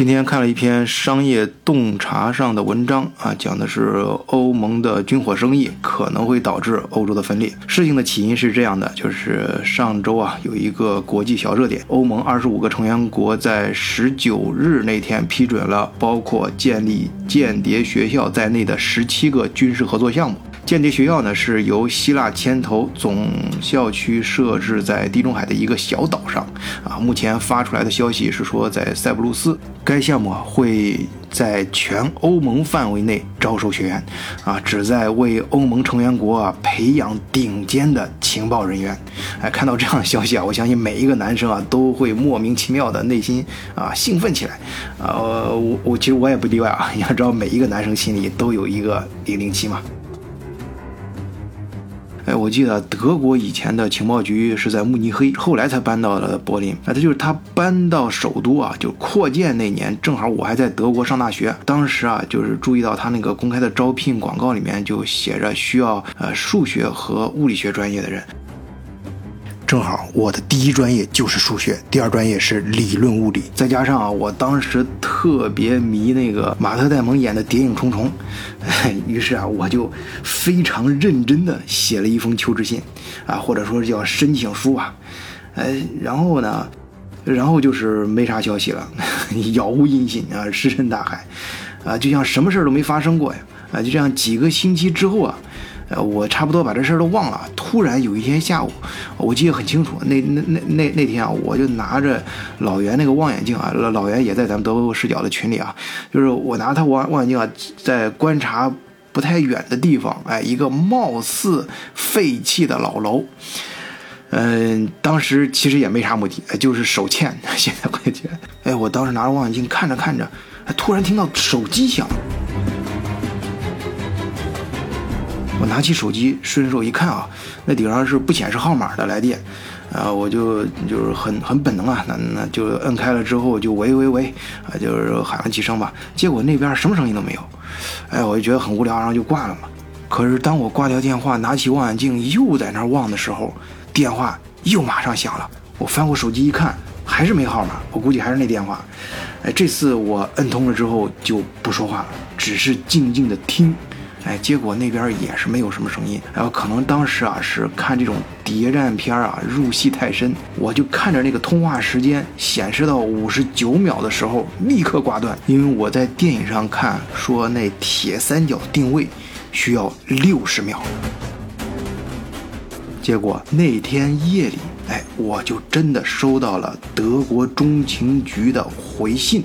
今天看了一篇商业洞察上的文章啊，讲的是欧盟的军火生意可能会导致欧洲的分裂。事情的起因是这样的，就是上周啊有一个国际小热点，欧盟二十五个成员国在十九日那天批准了包括建立间谍学校在内的十七个军事合作项目。间谍学校呢是由希腊牵头，总校区设置在地中海的一个小岛上。啊，目前发出来的消息是说在塞浦路斯。该项目会在全欧盟范围内招收学员，啊，旨在为欧盟成员国啊培养顶尖的情报人员。哎，看到这样的消息啊，我相信每一个男生啊都会莫名其妙的内心啊兴奋起来。呃，我我其实我也不例外啊，你 要知道每一个男生心里都有一个零零七嘛。哎，我记得德国以前的情报局是在慕尼黑，后来才搬到了柏林。哎，他就是他搬到首都啊，就扩建那年，正好我还在德国上大学。当时啊，就是注意到他那个公开的招聘广告里面就写着需要呃数学和物理学专业的人。正好我的第一专业就是数学，第二专业是理论物理，再加上啊，我当时特别迷那个马特·戴蒙演的《谍影重重》，于是啊，我就非常认真的写了一封求职信，啊，或者说叫申请书吧，哎，然后呢，然后就是没啥消息了，杳无音信啊，石沉大海，啊，就像什么事都没发生过呀，啊，就这样几个星期之后啊。呃，我差不多把这事儿都忘了。突然有一天下午，我记得很清楚。那那那那那天啊，我就拿着老袁那个望远镜啊，老老袁也在咱们德国视角的群里啊，就是我拿他望望远镜啊，在观察不太远的地方，哎，一个貌似废弃的老楼。嗯，当时其实也没啥目的，就是手欠。现在我觉得，哎，我当时拿着望远镜看着看着，突然听到手机响。我拿起手机，顺手一看啊，那顶上是不显示号码的来电，啊，我就就是很很本能啊，那那就摁开了之后就喂喂喂，啊，就是喊了几声吧，结果那边什么声音都没有，哎，我就觉得很无聊，然后就挂了嘛。可是当我挂掉电话，拿起望远镜又在那望的时候，电话又马上响了。我翻过手机一看，还是没号码，我估计还是那电话。哎，这次我摁通了之后就不说话了，只是静静的听。哎，结果那边也是没有什么声音。然后可能当时啊是看这种谍战片啊入戏太深，我就看着那个通话时间显示到五十九秒的时候立刻挂断，因为我在电影上看说那铁三角定位需要六十秒。结果那天夜里，哎，我就真的收到了德国中情局的回信。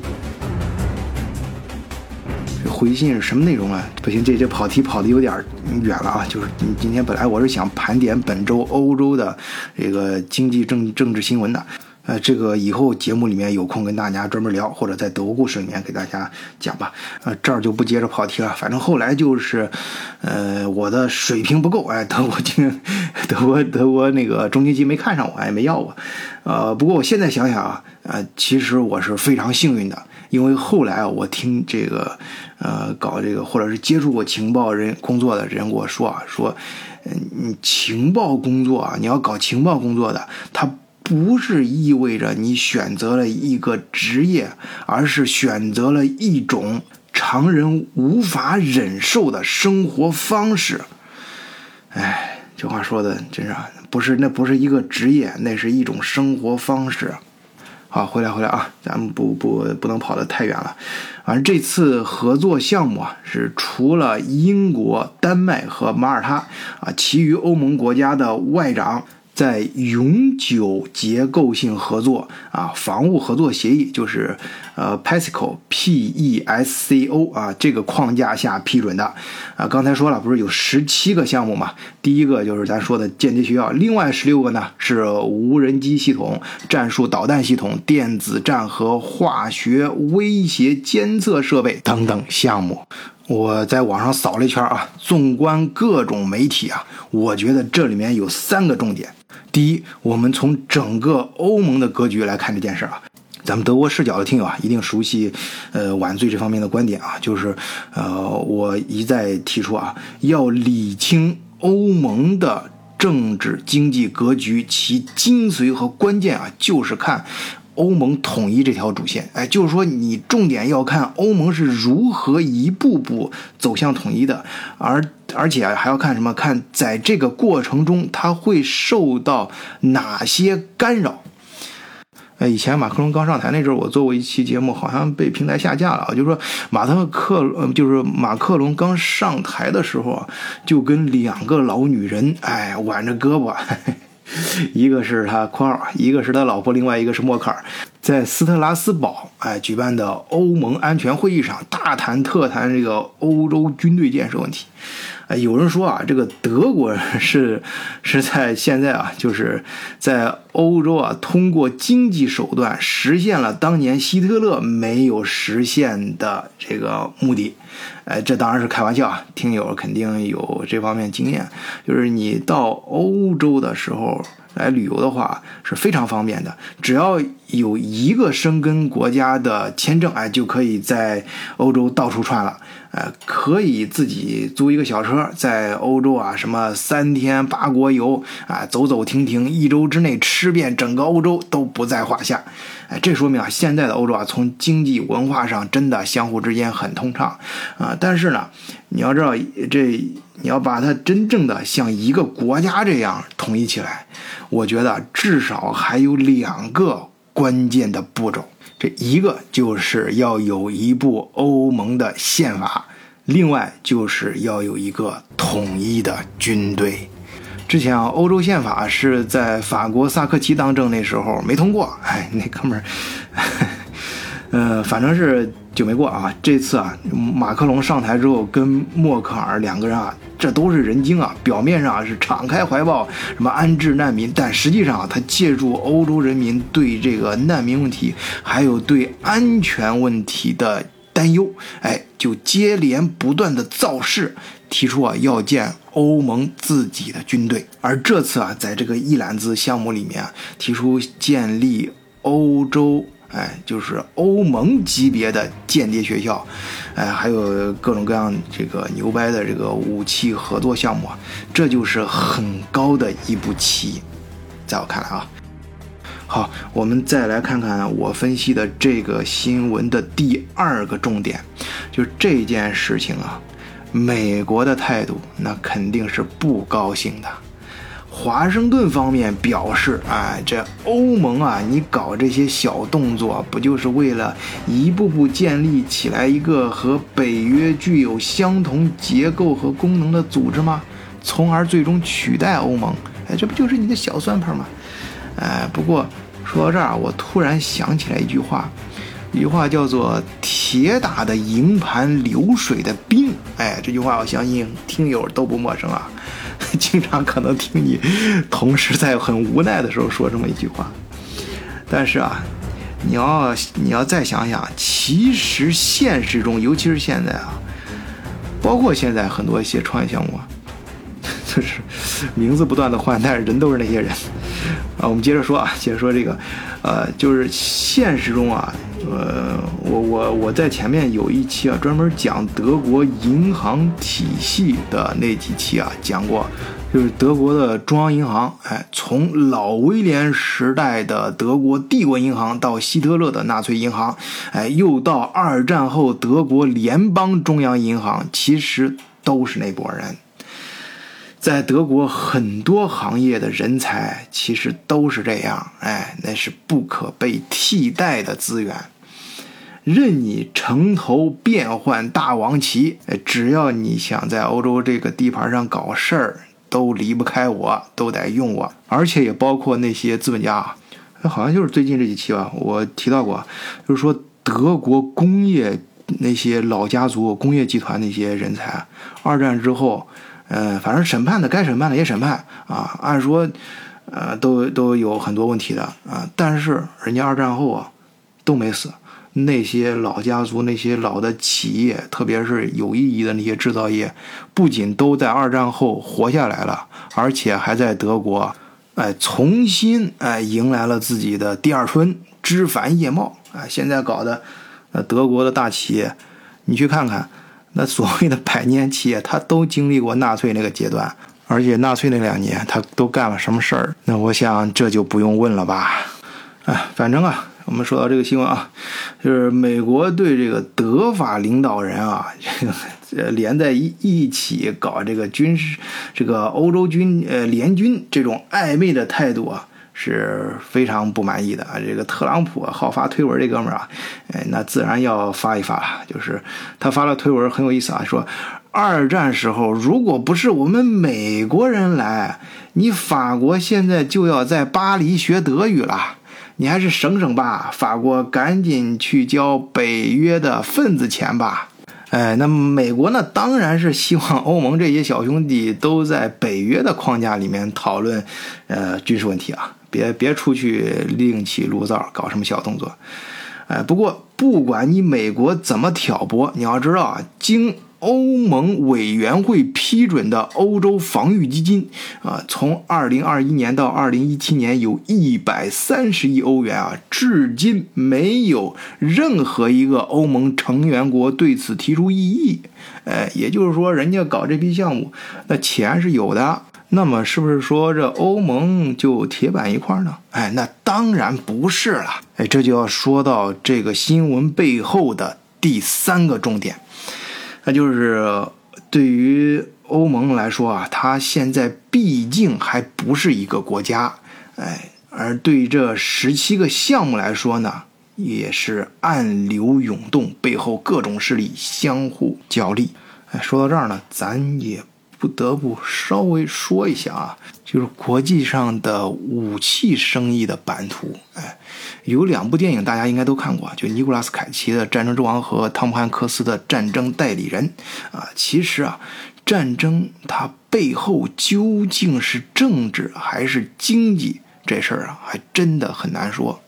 回信是什么内容啊？不行，这这跑题跑的有点远了啊！就是今天本来我是想盘点本周欧洲的这个经济政政治新闻的，呃，这个以后节目里面有空跟大家专门聊，或者在德国故事里面给大家讲吧。呃，这儿就不接着跑题了。反正后来就是，呃，我的水平不够，哎，德国经 德国德国那个中经局没看上我，也没要我。呃，不过我现在想想啊，呃，其实我是非常幸运的。因为后来啊，我听这个，呃，搞这个或者是接触过情报人工作的人跟我说啊，说，嗯，情报工作啊，你要搞情报工作的，它不是意味着你选择了一个职业，而是选择了一种常人无法忍受的生活方式。哎，这话说的真是不是，那不是一个职业，那是一种生活方式。啊，回来回来啊，咱们不不不能跑得太远了。反正这次合作项目啊，是除了英国、丹麦和马耳他啊，其余欧盟国家的外长。在永久结构性合作啊，防务合作协议就是呃 PESCO P E S C O 啊这个框架下批准的啊。刚才说了，不是有十七个项目嘛？第一个就是咱说的间谍学校，另外十六个呢是无人机系统、战术导弹系统、电子战和化学威胁监测设备等等项目。我在网上扫了一圈啊，纵观各种媒体啊，我觉得这里面有三个重点。第一，我们从整个欧盟的格局来看这件事啊，咱们德国视角的听友啊，一定熟悉，呃，晚醉这方面的观点啊，就是，呃，我一再提出啊，要理清欧盟的政治经济格局，其精髓和关键啊，就是看欧盟统一这条主线。哎，就是说你重点要看欧盟是如何一步步走向统一的，而而且还要看什么？看在这个过程中，它会受到哪些干扰。呃，以前马克龙刚上台那阵儿，我做过一期节目，好像被平台下架了啊。就是说，马特克，就是马克龙刚上台的时候啊，就跟两个老女人，哎，挽着胳膊，一个是他（括号），一个是他老婆，另外一个是默克尔，在斯特拉斯堡，哎，举办的欧盟安全会议上，大谈特谈这个欧洲军队建设问题。哎，有人说啊，这个德国是是在现在啊，就是在欧洲啊，通过经济手段实现了当年希特勒没有实现的这个目的。哎，这当然是开玩笑啊，听友肯定有这方面经验，就是你到欧洲的时候。来旅游的话是非常方便的，只要有一个生根国家的签证，哎，就可以在欧洲到处串了。呃，可以自己租一个小车，在欧洲啊，什么三天八国游啊，走走停停，一周之内吃遍整个欧洲都不在话下。哎，这说明啊，现在的欧洲啊，从经济文化上真的相互之间很通畅啊。但是呢，你要知道，这你要把它真正的像一个国家这样统一起来，我觉得至少还有两个关键的步骤。这一个就是要有一部欧盟的宪法，另外就是要有一个统一的军队。之前啊，欧洲宪法是在法国萨科齐当政那时候没通过，哎，那哥们儿，呃，反正是就没过啊。这次啊，马克龙上台之后，跟默克尔两个人啊，这都是人精啊。表面上是敞开怀抱，什么安置难民，但实际上啊他借助欧洲人民对这个难民问题，还有对安全问题的担忧，哎，就接连不断的造势。提出啊，要建欧盟自己的军队，而这次啊，在这个一揽子项目里面啊，提出建立欧洲，哎，就是欧盟级别的间谍学校，哎，还有各种各样这个牛掰的这个武器合作项目，这就是很高的一步棋，在我看来啊，好，我们再来看看我分析的这个新闻的第二个重点，就这件事情啊。美国的态度那肯定是不高兴的。华盛顿方面表示：“啊，这欧盟啊，你搞这些小动作，不就是为了一步步建立起来一个和北约具有相同结构和功能的组织吗？从而最终取代欧盟？哎，这不就是你的小算盘吗？哎，不过说到这儿，我突然想起来一句话。”一句话叫做“铁打的营盘流水的兵”，哎，这句话我相信听友都不陌生啊，经常可能听你同事在很无奈的时候说这么一句话。但是啊，你要你要再想想，其实现实中，尤其是现在啊，包括现在很多一些创业项目啊，就是名字不断的换，但是人都是那些人啊。我们接着说啊，接着说这个，呃，就是现实中啊。呃，我我我在前面有一期啊，专门讲德国银行体系的那几期啊，讲过，就是德国的中央银行，哎，从老威廉时代的德国帝国银行到希特勒的纳粹银行，哎，又到二战后德国联邦中央银行，其实都是那波人。在德国很多行业的人才其实都是这样，哎，那是不可被替代的资源。任你城头变换大王旗，只要你想在欧洲这个地盘上搞事儿，都离不开我，都得用我。而且也包括那些资本家，好像就是最近这几期吧，我提到过，就是说德国工业那些老家族、工业集团那些人才，二战之后，嗯，反正审判的该审判的也审判啊，按说，呃，都都有很多问题的啊，但是人家二战后啊，都没死。那些老家族、那些老的企业，特别是有意义的那些制造业，不仅都在二战后活下来了，而且还在德国，哎，重新哎迎来了自己的第二春，枝繁叶茂啊！现在搞的，呃，德国的大企业，你去看看，那所谓的百年企业，它都经历过纳粹那个阶段，而且纳粹那两年，它都干了什么事儿？那我想这就不用问了吧？哎，反正啊。我们说到这个新闻啊，就是美国对这个德法领导人啊，这个呃连在一一起搞这个军事，这个欧洲军呃联军这种暧昧的态度啊。是非常不满意的啊！这个特朗普好发推文，这哥们儿啊，哎，那自然要发一发了。就是他发了推文很有意思啊，说二战时候如果不是我们美国人来，你法国现在就要在巴黎学德语了。你还是省省吧，法国赶紧去交北约的份子钱吧。哎，那美国呢？当然是希望欧盟这些小兄弟都在北约的框架里面讨论，呃，军事问题啊。别别出去另起炉灶，搞什么小动作，哎，不过不管你美国怎么挑拨，你要知道啊，经欧盟委员会批准的欧洲防御基金啊，从二零二一年到二零一七年有一百三十亿欧元啊，至今没有任何一个欧盟成员国对此提出异议，哎，也就是说，人家搞这批项目，那钱是有的。那么是不是说这欧盟就铁板一块呢？哎，那当然不是了。哎，这就要说到这个新闻背后的第三个重点，那就是对于欧盟来说啊，它现在毕竟还不是一个国家，哎，而对这十七个项目来说呢，也是暗流涌动，背后各种势力相互角力。哎，说到这儿呢，咱也。不得不稍微说一下啊，就是国际上的武器生意的版图。哎，有两部电影大家应该都看过，就尼古拉斯凯奇的《战争之王》和汤姆汉克斯的《战争代理人》啊。其实啊，战争它背后究竟是政治还是经济这事儿啊，还真的很难说。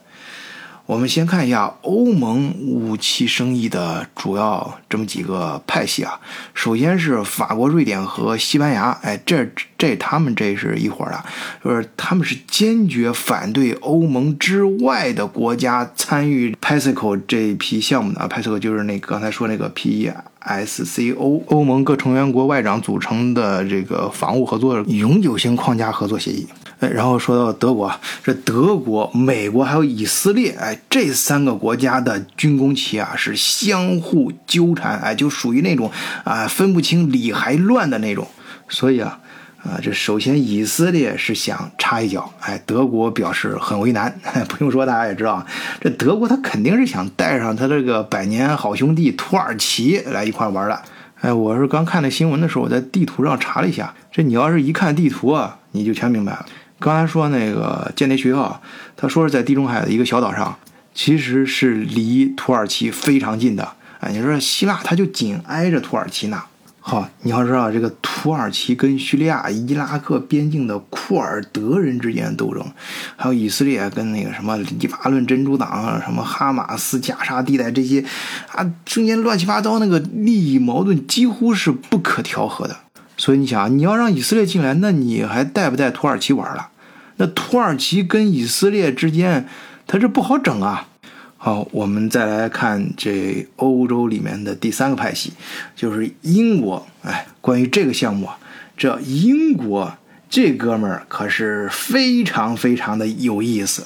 我们先看一下欧盟武器生意的主要这么几个派系啊。首先是法国、瑞典和西班牙，哎，这这他们这是一伙的，就是他们是坚决反对欧盟之外的国家参与 PESCO 这一批项目的啊。PESCO 就是那刚才说那个 PESCO，欧盟各成员国外长组成的这个防务合作永久性框架合作协议。哎，然后说到德国，这德国、美国还有以色列，哎，这三个国家的军工企啊是相互纠缠，哎，就属于那种啊分不清理还乱的那种。所以啊，啊，这首先以色列是想插一脚，哎，德国表示很为难。不用说，大家也知道，这德国他肯定是想带上他这个百年好兄弟土耳其来一块玩的。哎，我是刚看那新闻的时候，我在地图上查了一下，这你要是一看地图啊，你就全明白了。刚才说那个间谍学校，他说是在地中海的一个小岛上，其实是离土耳其非常近的。哎，你说希腊，它就紧挨着土耳其呢。好，你要知道这个土耳其跟叙利亚、伊拉克边境的库尔德人之间的斗争，还有以色列跟那个什么黎巴嫩真主党、什么哈马斯、加沙地带这些啊，中间乱七八糟那个利益矛盾几乎是不可调和的。所以你想，你要让以色列进来，那你还带不带土耳其玩了？那土耳其跟以色列之间，它这不好整啊。好，我们再来看这欧洲里面的第三个派系，就是英国。哎，关于这个项目啊，这英国这哥们儿可是非常非常的有意思。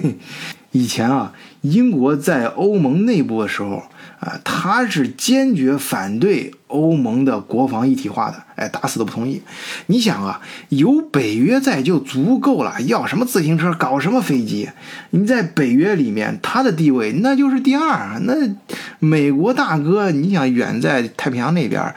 以前啊，英国在欧盟内部的时候。啊，他是坚决反对欧盟的国防一体化的，哎，打死都不同意。你想啊，有北约在就足够了，要什么自行车，搞什么飞机？你在北约里面，他的地位那就是第二。那美国大哥，你想远在太平洋那边。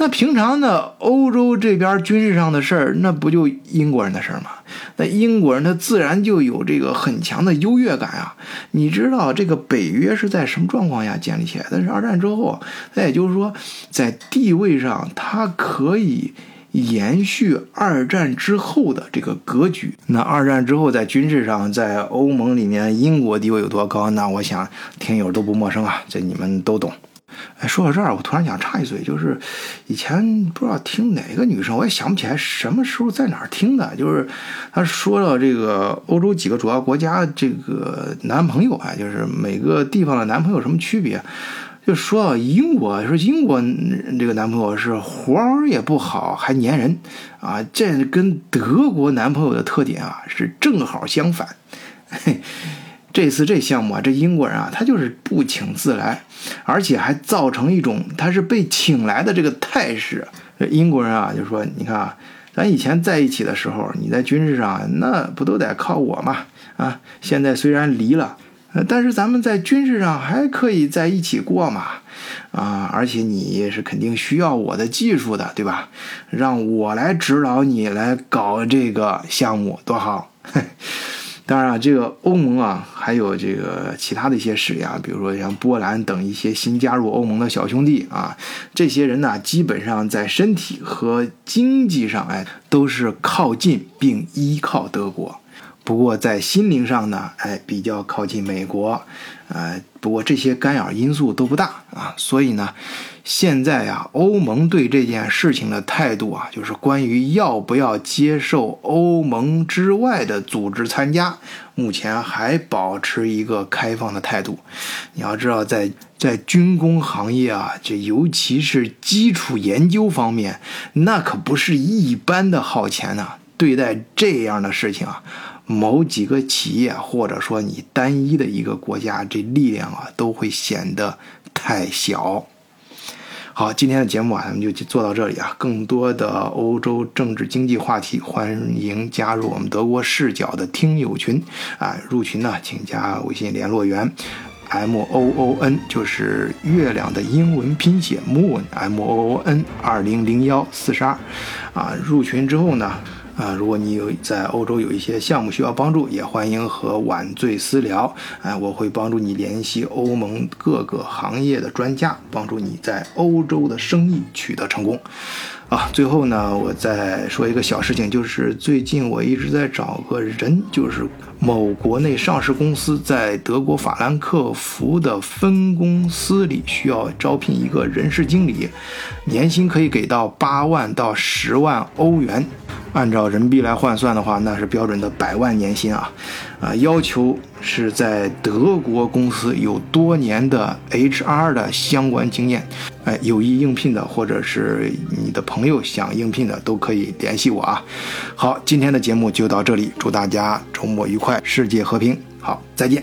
那平常的欧洲这边军事上的事儿，那不就英国人的事儿吗？那英国人他自然就有这个很强的优越感啊！你知道这个北约是在什么状况下建立起来的？是二战之后，那也就是说，在地位上它可以延续二战之后的这个格局。那二战之后，在军事上，在欧盟里面，英国地位有多高？那我想听友都不陌生啊，这你们都懂。哎，说到这儿，我突然想插一嘴，就是以前不知道听哪个女生，我也想不起来什么时候在哪儿听的，就是她说到这个欧洲几个主要国家这个男朋友啊，就是每个地方的男朋友什么区别，就说到英国，说英国这个男朋友是活儿也不好，还粘人啊，这跟德国男朋友的特点啊是正好相反。嘿 这次这项目啊，这英国人啊，他就是不请自来，而且还造成一种他是被请来的这个态势。英国人啊，就说你看啊，咱以前在一起的时候，你在军事上那不都得靠我嘛？啊，现在虽然离了，但是咱们在军事上还可以在一起过嘛？啊，而且你是肯定需要我的技术的，对吧？让我来指导你来搞这个项目，多好！当然啊，这个欧盟啊，还有这个其他的一些势力啊，比如说像波兰等一些新加入欧盟的小兄弟啊，这些人呢，基本上在身体和经济上，哎，都是靠近并依靠德国。不过在心灵上呢，哎，比较靠近美国，呃，不过这些干扰因素都不大啊，所以呢，现在呀，欧盟对这件事情的态度啊，就是关于要不要接受欧盟之外的组织参加，目前还保持一个开放的态度。你要知道，在在军工行业啊，这尤其是基础研究方面，那可不是一般的耗钱呐。对待这样的事情啊。某几个企业，或者说你单一的一个国家，这力量啊，都会显得太小。好，今天的节目啊，咱们就做到这里啊。更多的欧洲政治经济话题，欢迎加入我们德国视角的听友群啊。入群呢，请加微信联络员 m o o n，就是月亮的英文拼写 moon m o o n 二零零幺四十二啊。入群之后呢。啊，如果你有在欧洲有一些项目需要帮助，也欢迎和晚醉私聊。哎，我会帮助你联系欧盟各个行业的专家，帮助你在欧洲的生意取得成功。啊，最后呢，我再说一个小事情，就是最近我一直在找个人，就是某国内上市公司在德国法兰克福的分公司里需要招聘一个人事经理，年薪可以给到八万到十万欧元。按照人民币来换算的话，那是标准的百万年薪啊！啊，要求是在德国公司有多年的 HR 的相关经验。哎，有意应聘的，或者是你的朋友想应聘的，都可以联系我啊。好，今天的节目就到这里，祝大家周末愉快，世界和平。好，再见。